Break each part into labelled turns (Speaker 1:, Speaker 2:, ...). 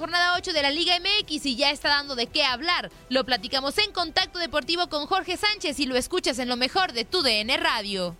Speaker 1: Jornada 8 de la Liga MX y ya está dando de qué hablar. Lo platicamos en Contacto Deportivo con Jorge Sánchez y lo escuchas en lo mejor de tu DN Radio.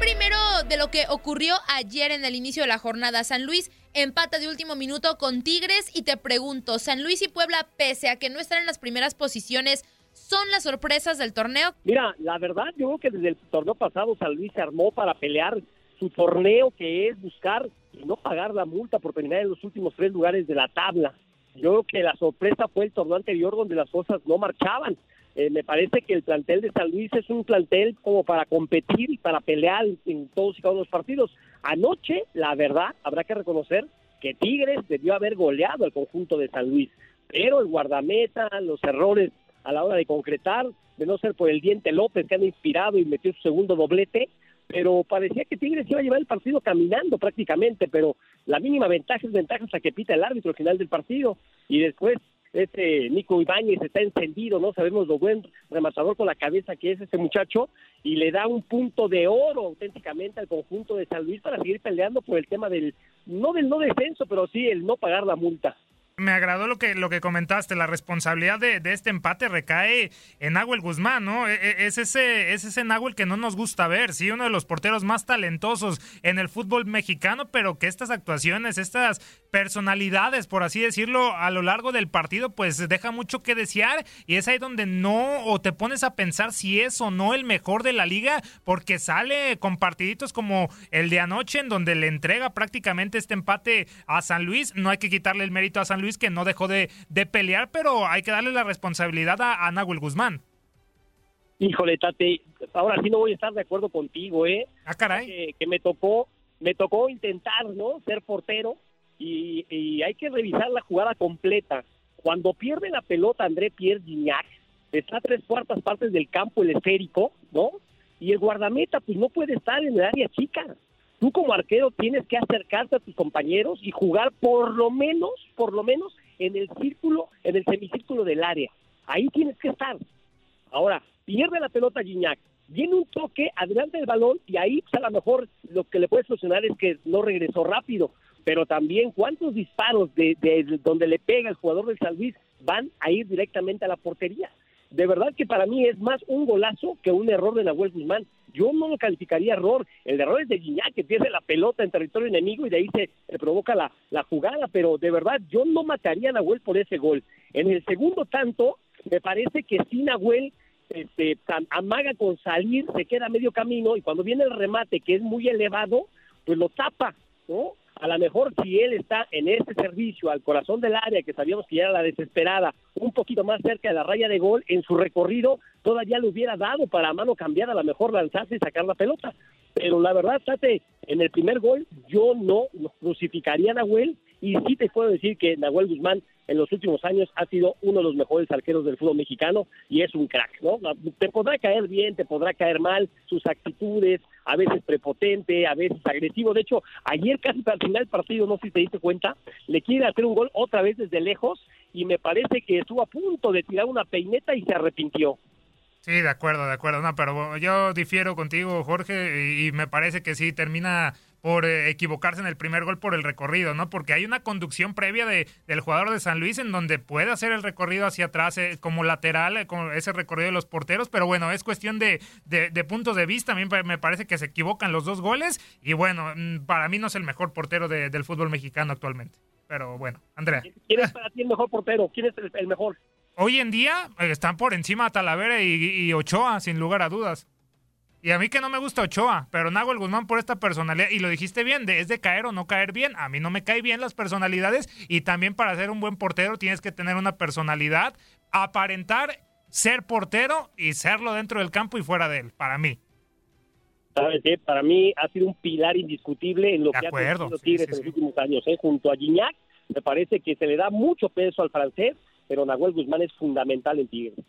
Speaker 1: Primero de lo que ocurrió ayer en el inicio de la jornada, San Luis empata de último minuto con Tigres y te pregunto, San Luis y Puebla, pese a que no están en las primeras posiciones, ¿son las sorpresas del torneo?
Speaker 2: Mira, la verdad yo creo que desde el torneo pasado San Luis se armó para pelear su torneo que es buscar y no pagar la multa por terminar en los últimos tres lugares de la tabla. Yo creo que la sorpresa fue el torneo anterior donde las cosas no marchaban. Eh, me parece que el plantel de San Luis es un plantel como para competir y para pelear en todos y cada uno de los partidos. Anoche, la verdad, habrá que reconocer que Tigres debió haber goleado al conjunto de San Luis, pero el guardameta, los errores a la hora de concretar, de no ser por el diente López que han inspirado y metió su segundo doblete, pero parecía que Tigres iba a llevar el partido caminando prácticamente, pero la mínima ventaja es ventaja hasta que pita el árbitro al final del partido y después este Nico Ibáñez está encendido, no sabemos lo buen rematador con la cabeza que es este muchacho y le da un punto de oro auténticamente al conjunto de San Luis para seguir peleando por el tema del no del no descenso, pero sí el no pagar la multa.
Speaker 3: Me agradó lo que, lo que comentaste, la responsabilidad de, este empate recae en Nahuel Guzmán, ¿no? E, e, es ese, es ese Nahuel que no nos gusta ver, sí, uno de los porteros más talentosos en el fútbol mexicano, pero que estas actuaciones, estas personalidades, por así decirlo, a lo largo del partido, pues deja mucho que desear y es ahí donde no, o te pones a pensar si es o no el mejor de la liga, porque sale con partiditos como el de anoche, en donde le entrega prácticamente este empate a San Luis, no hay que quitarle el mérito a San Luis, Luis que no dejó de, pelear, pero hay que darle la responsabilidad a, a Nahuel Guzmán.
Speaker 2: Híjole, Tate, ahora sí no voy a estar de acuerdo contigo, ¿eh?
Speaker 3: Ah, caray.
Speaker 2: Que, me tocó, me tocó intentar, ¿no? Ser portero y, hay que revisar la jugada completa. Cuando pierde la pelota André Pierre Gignac, está a tres cuartas partes del campo el esférico, ¿no? Y el guardameta, pues no puede estar en el área chica tú como arquero tienes que acercarte a tus compañeros y jugar por lo menos, por lo menos en el círculo, en el semicírculo del área. Ahí tienes que estar. Ahora, pierde la pelota Gignac, viene un toque adelante del balón y ahí pues, a lo mejor lo que le puede solucionar es que no regresó rápido, pero también cuántos disparos de, de donde le pega el jugador del San Luis van a ir directamente a la portería de verdad que para mí es más un golazo que un error de Nahuel Guzmán. Yo no lo calificaría error. El error es de Guiñac, que pierde la pelota en territorio enemigo y de ahí se, provoca la, la, jugada, pero de verdad yo no mataría a Nahuel por ese gol. En el segundo tanto, me parece que si Nahuel este, amaga con salir, se queda medio camino y cuando viene el remate, que es muy elevado, pues lo tapa, ¿no? A lo mejor si él está en este servicio al corazón del área, que sabíamos que ya era la desesperada, un poquito más cerca de la raya de gol, en su recorrido todavía le hubiera dado para mano cambiada, a lo mejor lanzarse y sacar la pelota. Pero la verdad, Tate, en el primer gol yo no crucificaría a Nahuel y sí te puedo decir que Nahuel Guzmán en los últimos años ha sido uno de los mejores arqueros del fútbol mexicano y es un crack, ¿no? Te podrá caer bien, te podrá caer mal, sus actitudes, a veces prepotente, a veces agresivo. De hecho, ayer casi al final del partido, no sé si te diste cuenta, le quiere hacer un gol otra vez desde lejos y me parece que estuvo a punto de tirar una peineta y se arrepintió.
Speaker 3: Sí, de acuerdo, de acuerdo. No, pero yo difiero contigo, Jorge, y, me parece que sí termina por eh, equivocarse en el primer gol por el recorrido, ¿no? Porque hay una conducción previa de, del jugador de San Luis en donde puede hacer el recorrido hacia atrás eh, como lateral, eh, con ese recorrido de los porteros, pero bueno, es cuestión de, de, puntos de vista. A mí me parece que se equivocan los dos goles y bueno, mm, para mí no es el mejor portero del fútbol mexicano actualmente. Pero bueno, Andrea.
Speaker 2: ¿Quién es para ti el mejor portero? ¿Quién es el mejor?
Speaker 3: hoy en día eh, están por encima Talavera y, Ochoa, sin lugar a dudas. Y a mí que no me gusta Ochoa, pero Nahuel Guzmán por esta personalidad, y lo dijiste bien, de, es de caer o no caer bien. A mí no me cae bien las personalidades y también para ser un buen portero tienes que tener una personalidad, aparentar ser portero y serlo dentro del campo y fuera de él, para mí.
Speaker 2: ¿Sabes qué? Para mí ha sido un pilar indiscutible en lo
Speaker 3: De
Speaker 2: que
Speaker 3: acuerdo,
Speaker 2: ha tenido Tigres
Speaker 3: sí,
Speaker 2: en
Speaker 3: sí.
Speaker 2: los últimos años. ¿eh? Junto a Gignac, me parece que se le da mucho peso al francés, pero Nahuel Guzmán es fundamental en Tigres.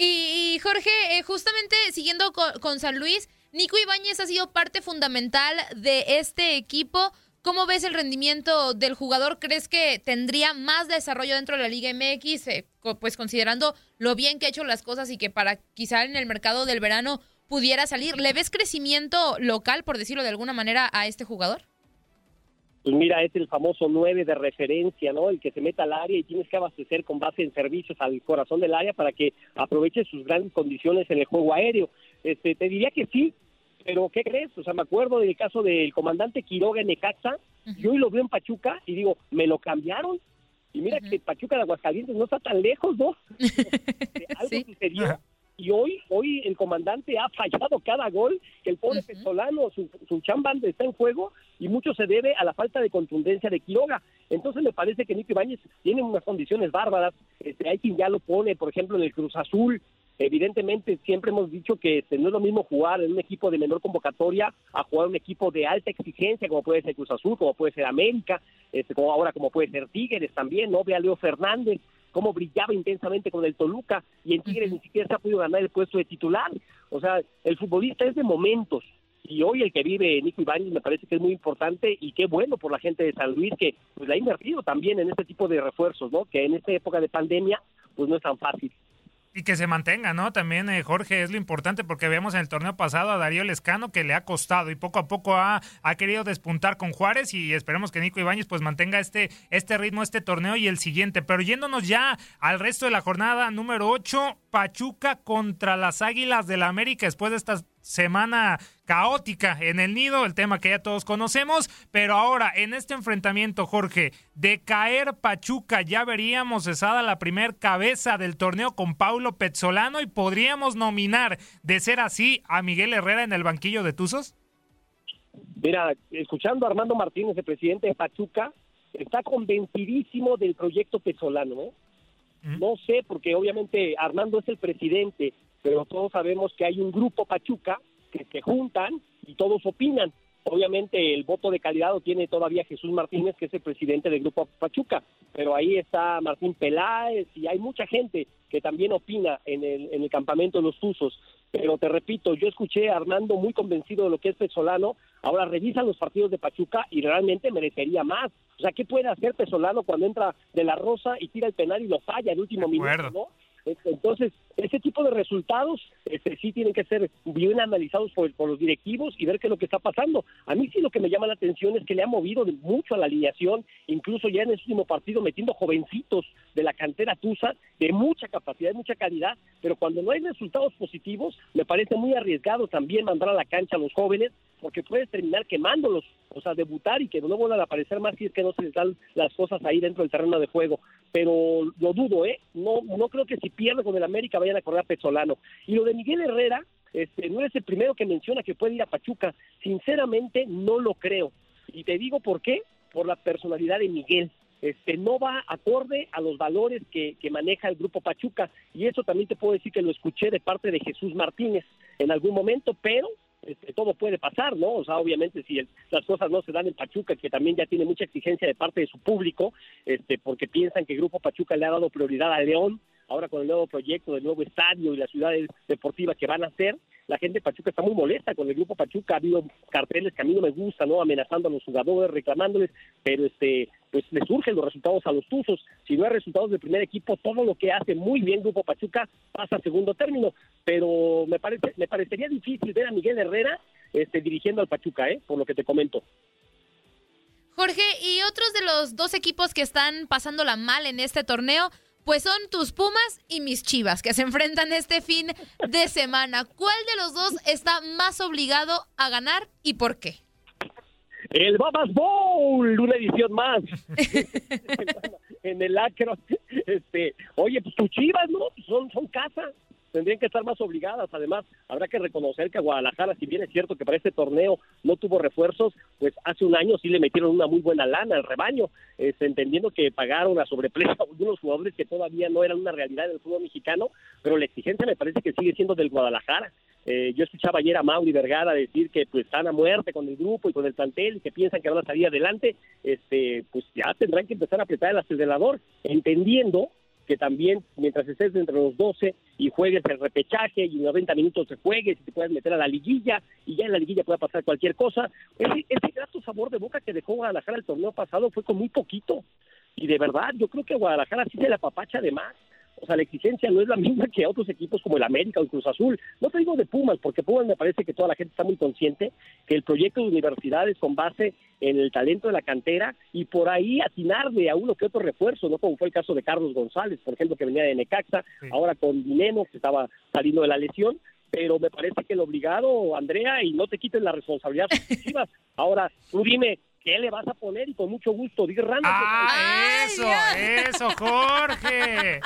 Speaker 1: Y, Jorge, eh, justamente siguiendo con, San Luis, Nico Ibáñez ha sido parte fundamental de este equipo. ¿Cómo ves el rendimiento del jugador? ¿Crees que tendría más desarrollo dentro de la Liga MX? eh, pues considerando lo bien que ha hecho las cosas y que para quizá en el mercado del verano pudiera salir. ¿Le ves crecimiento local, por decirlo de alguna manera, a este jugador?
Speaker 2: Pues mira, es el famoso 9 de referencia, ¿no? El que se meta al área y tienes que abastecer con base en servicios al corazón del área para que aproveche sus grandes condiciones en el juego aéreo. Este, te diría que sí, pero ¿qué crees? O sea, me acuerdo del caso del comandante Quiroga en Necaxa, yo hoy lo veo en Pachuca y digo, me lo cambiaron. Y mira que Pachuca de Aguascalientes no está tan lejos, ¿no? Este, algo
Speaker 1: Sí.
Speaker 2: sucedió y hoy hoy el comandante ha fallado cada gol que el pobre
Speaker 1: Ujú.
Speaker 2: Pesolano su, su chamba está en juego y mucho se debe a la falta de contundencia de Quiroga. Entonces me parece que Nico Ibáñez tiene unas condiciones bárbaras este, hay quien ya lo pone por ejemplo en el Cruz Azul. Evidentemente siempre hemos dicho que este, no es lo mismo jugar en un equipo de menor convocatoria a jugar en un equipo de alta exigencia como puede ser Cruz Azul como puede ser América este, como ahora como puede ser Tigres también no ve a Leo Fernández cómo brillaba intensamente con el Toluca y en Tigres ni siquiera se ha podido ganar el puesto de titular. O sea, el futbolista es de momentos y hoy el que vive Nico Ibáñez me parece que es muy importante y qué bueno por la gente de San Luis que pues la ha invertido también en este tipo de refuerzos, ¿no? Que en esta época de pandemia pues no es tan fácil.
Speaker 3: Y que se mantenga, ¿no? También, eh, Jorge, es lo importante porque veíamos en el torneo pasado a Darío Lescano que le ha costado y poco a poco ha, ha querido despuntar con Juárez y esperemos que Nico Ibáñez pues mantenga este, este ritmo, este torneo y el siguiente. Pero yéndonos ya al resto de la jornada número 8, Pachuca contra las Águilas del la América después de esta semana caótica en el nido, el tema que ya todos conocemos, pero ahora en este enfrentamiento, Jorge, de caer Pachuca, ya veríamos cesada la primer cabeza del torneo con Paulo Pezzolano y podríamos nominar, de ser así, a Miguel Herrera en el banquillo de Tuzos.
Speaker 2: Mira, escuchando a Armando Martínez, el presidente de Pachuca, está convencidísimo del proyecto Pesolano, ¿no? No sé, porque obviamente Armando es el presidente, pero todos sabemos que hay un grupo Pachuca que se juntan y todos opinan. Obviamente el voto de calidad lo tiene todavía Jesús Martínez, que es el presidente del grupo Pachuca, pero ahí está Martín Peláez y hay mucha gente que también opina en el, en el campamento de los Tuzos. Pero te repito, yo escuché a Armando muy convencido de lo que es Pesolano, ahora revisan los partidos de Pachuca y realmente merecería más. O sea, ¿qué puede hacer Pesolano cuando entra de la Rosa y tira el penal y lo falla en último minuto. ¿no? Entonces, ese tipo de resultados este, sí tienen que ser bien analizados por, por los directivos y ver qué es lo que está pasando. A mí sí lo que me llama la atención es que le ha movido mucho a la alineación, incluso ya en el último partido metiendo jovencitos de la cantera Tusa, de mucha capacidad, de mucha calidad, pero cuando no hay resultados positivos, me parece muy arriesgado también mandar a la cancha a los jóvenes, porque puedes terminar quemándolos, o sea, debutar y que no vuelvan a aparecer más si es que no se les dan las cosas ahí dentro del terreno de juego. Pero lo dudo, ¿eh? No, no creo que si pierde con el América vayan a correr a Pezzolano. Y lo de Miguel Herrera, este, no eres el primero que menciona que puede ir a Pachuca. Sinceramente, no lo creo. Y te digo por qué, por la personalidad de Miguel. Este, no va acorde a los valores que, que maneja el grupo Pachuca. Y eso también te puedo decir que lo escuché de parte de Jesús Martínez en algún momento, pero este, todo puede pasar, ¿no? O sea, obviamente si el- las cosas no se dan en Pachuca, que también ya tiene mucha exigencia de parte de su público, este, porque piensan que el Grupo Pachuca le ha dado prioridad a León, ahora con el nuevo proyecto del nuevo estadio y la ciudad deportiva que van a hacer, la gente de Pachuca está muy molesta con el Grupo Pachuca, ha habido carteles que a mí no me gustan, ¿no? Amenazando a los jugadores, reclamándoles, pero este, pues le surgen los resultados a los Tuzos. Si no hay resultados del primer equipo, todo lo que hace muy bien Grupo Pachuca pasa a segundo término, pero me parece, me parecería difícil ver a Miguel Herrera este, dirigiendo al Pachuca, ¿eh? Por lo que te comento.
Speaker 1: Jorge, y otros de los dos equipos que están pasándola mal en este torneo, pues son tus Pumas y mis Chivas, que se enfrentan este fin de semana. ¿Cuál de los dos está más obligado a ganar y por qué?
Speaker 2: El Babas Bowl, una edición más. en el Acro. Este, oye, pues tus chivas, ¿no? Son, son casa. Tendrían que estar más obligadas. Además, habrá que reconocer que a Guadalajara, si bien es cierto que para este torneo no tuvo refuerzos, pues hace un año sí le metieron una muy buena lana al rebaño, entendiendo que pagaron a sobreprecio a algunos jugadores que todavía no eran una realidad del fútbol mexicano, pero la exigencia me parece que sigue siendo del Guadalajara. Eh, yo escuchaba ayer a Mauri Vergara decir que pues están a muerte con el grupo y con el plantel y que piensan que van a salir adelante, este, pues ya tendrán que empezar a apretar el acelerador, entendiendo que también mientras estés entre los 12 y juegues el repechaje y en 90 minutos te juegues y te puedes meter a la liguilla y ya en la liguilla puede pasar cualquier cosa, ese, ese grato sabor de boca que dejó Guadalajara el torneo pasado fue con muy poquito. Y de verdad, yo creo que Guadalajara sí se la papacha de más. O sea, la exigencia no es la misma que otros equipos como el América o el Cruz Azul. No te digo de Pumas, porque Pumas me parece que toda la gente está muy consciente que el proyecto de universidades con base en el talento de la cantera y por ahí atinarle a uno que otro refuerzo, ¿no? Como fue el caso de Carlos González, por ejemplo, que venía de Necaxa, ahora con Dineno, que estaba saliendo de la lesión, pero me parece que el obligado, Andrea, y no te quiten la responsabilidad Ahora, tú dime, ¿qué le vas a poner? Y con mucho gusto, di
Speaker 3: Ah, eso, eso, Jorge.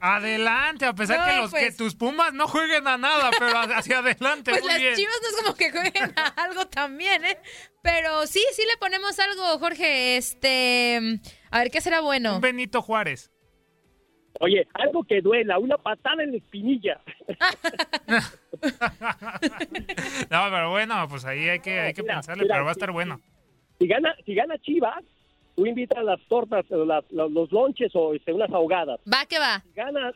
Speaker 3: Adelante, a pesar que los que pues. tus Pumas no jueguen a nada, pero hacia adelante.
Speaker 1: Pues las Chivas no es como que jueguen a algo también, ¿eh? Pero sí, sí le ponemos algo, Jorge. Este, a ver qué será bueno.
Speaker 3: Un Benito Juárez.
Speaker 2: Oye, algo que duela, una patada en la espinilla.
Speaker 3: no, pero bueno, pues ahí hay que, hay que pensarle, pero va a estar bueno.
Speaker 2: Si gana, si gana Chivas, tú invitas las tortas, los lonches o este, unas ahogadas.
Speaker 1: Va que va.
Speaker 2: Si gana,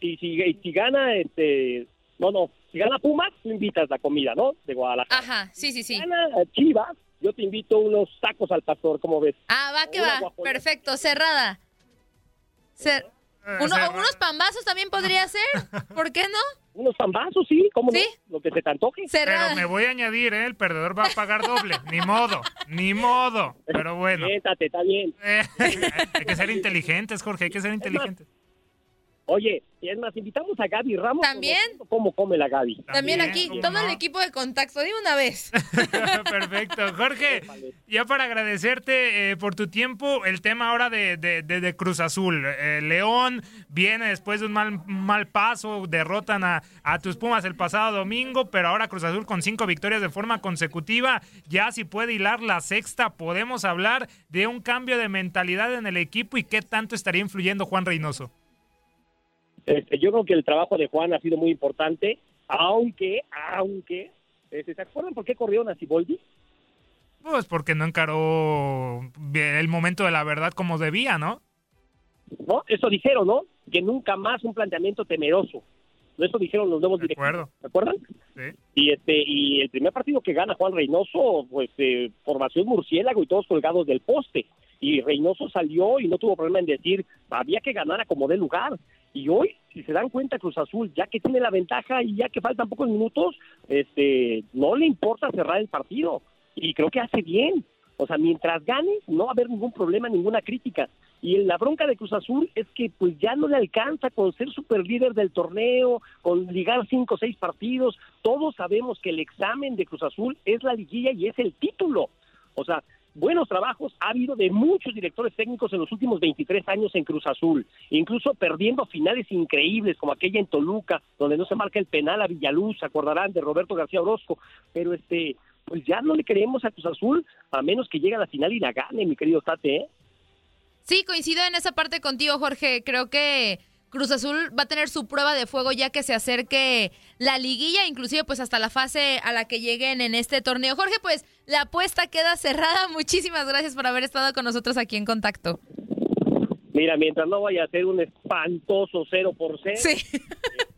Speaker 2: y si, si gana, este, no, no, si gana Pumas, tú invitas la comida, ¿no? De Guadalajara.
Speaker 1: Ajá, sí, sí, sí.
Speaker 2: Si gana Chivas, yo te invito unos tacos al pastor, como ves?
Speaker 1: Ah, va que va. Perfecto, cerrada. Cer eh, unos pambazos también podría ser, ¿por qué no?
Speaker 2: Unos pambazos, sí, ¿cómo no? Lo que se te antoje.
Speaker 3: Pero me voy a añadir, ¿eh? El perdedor va a pagar doble. ni modo, ni modo. Pero bueno.
Speaker 2: Siéntate, está bien.
Speaker 3: hay que ser inteligentes, Jorge, hay que ser inteligentes.
Speaker 2: Oye, y es más, invitamos a Gaby Ramos.
Speaker 1: ¿También?
Speaker 2: ¿Cómo come la Gaby?
Speaker 1: También, aquí, todo el equipo de contacto, de una vez.
Speaker 3: Perfecto. Jorge, ya para agradecerte eh, por tu tiempo, el tema ahora de, de, Cruz Azul. Eh, León viene después de un mal, mal paso, derrotan a, a tus Pumas el pasado domingo, pero ahora Cruz Azul con cinco victorias de forma consecutiva, ya si puede hilar la sexta, podemos hablar de un cambio de mentalidad en el equipo y qué tanto estaría influyendo Juan Reynoso.
Speaker 2: Este, yo creo que el trabajo de Juan ha sido muy importante, aunque, aunque, este, ¿se acuerdan por qué corrió Naciboldi?
Speaker 3: Pues porque no encaró el momento de la verdad como debía, ¿no?
Speaker 2: No, eso dijeron, ¿no? Que nunca más un planteamiento temeroso. Eso dijeron los nuevos directivos. ¿Se acuerdan? Sí. Y este y el primer partido que gana Juan Reynoso, pues eh, formación murciélago y todos colgados del poste. Y Reynoso salió y no tuvo problema en decir, había que ganar a como de lugar. Y hoy, si se dan cuenta, Cruz Azul, ya que tiene la ventaja y ya que faltan pocos minutos, este, no le importa cerrar el partido. Y creo que hace bien. O sea, mientras gane, no va a haber ningún problema, ninguna crítica. Y la bronca de Cruz Azul es que pues ya no le alcanza con ser super líder del torneo, con ligar cinco o seis partidos. Todos sabemos que el examen de Cruz Azul es la liguilla y es el título. O sea, buenos trabajos ha habido de muchos directores técnicos en los últimos 23 años en Cruz Azul, incluso perdiendo finales increíbles como aquella en Toluca, donde no se marca el penal a Villaluz, se acordarán de Roberto García Orozco, pero este, pues ya no le creemos a Cruz Azul a menos que llegue a la final y la gane, mi querido Tate, ¿eh?
Speaker 1: Sí, coincido en esa parte contigo, Jorge. Creo que Cruz Azul va a tener su prueba de fuego ya que se acerque la liguilla, inclusive pues hasta la fase a la que lleguen en este torneo. Jorge, pues la apuesta queda cerrada. Muchísimas gracias por haber estado con nosotros aquí en contacto.
Speaker 2: Mira, mientras no vaya a ser un espantoso cero por cero,
Speaker 1: sí.
Speaker 2: Eh,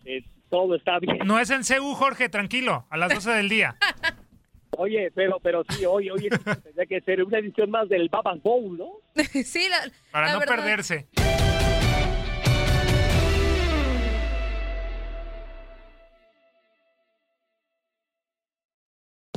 Speaker 2: eh, todo está bien.
Speaker 3: No es en CU, Jorge, tranquilo, a las 12 del día.
Speaker 2: Oye, pero pero sí, hoy, hoy tendría que ser una edición más del Babas Bowl, ¿no?
Speaker 1: sí, la,
Speaker 3: Para no perderse.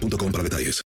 Speaker 4: punto para detalles.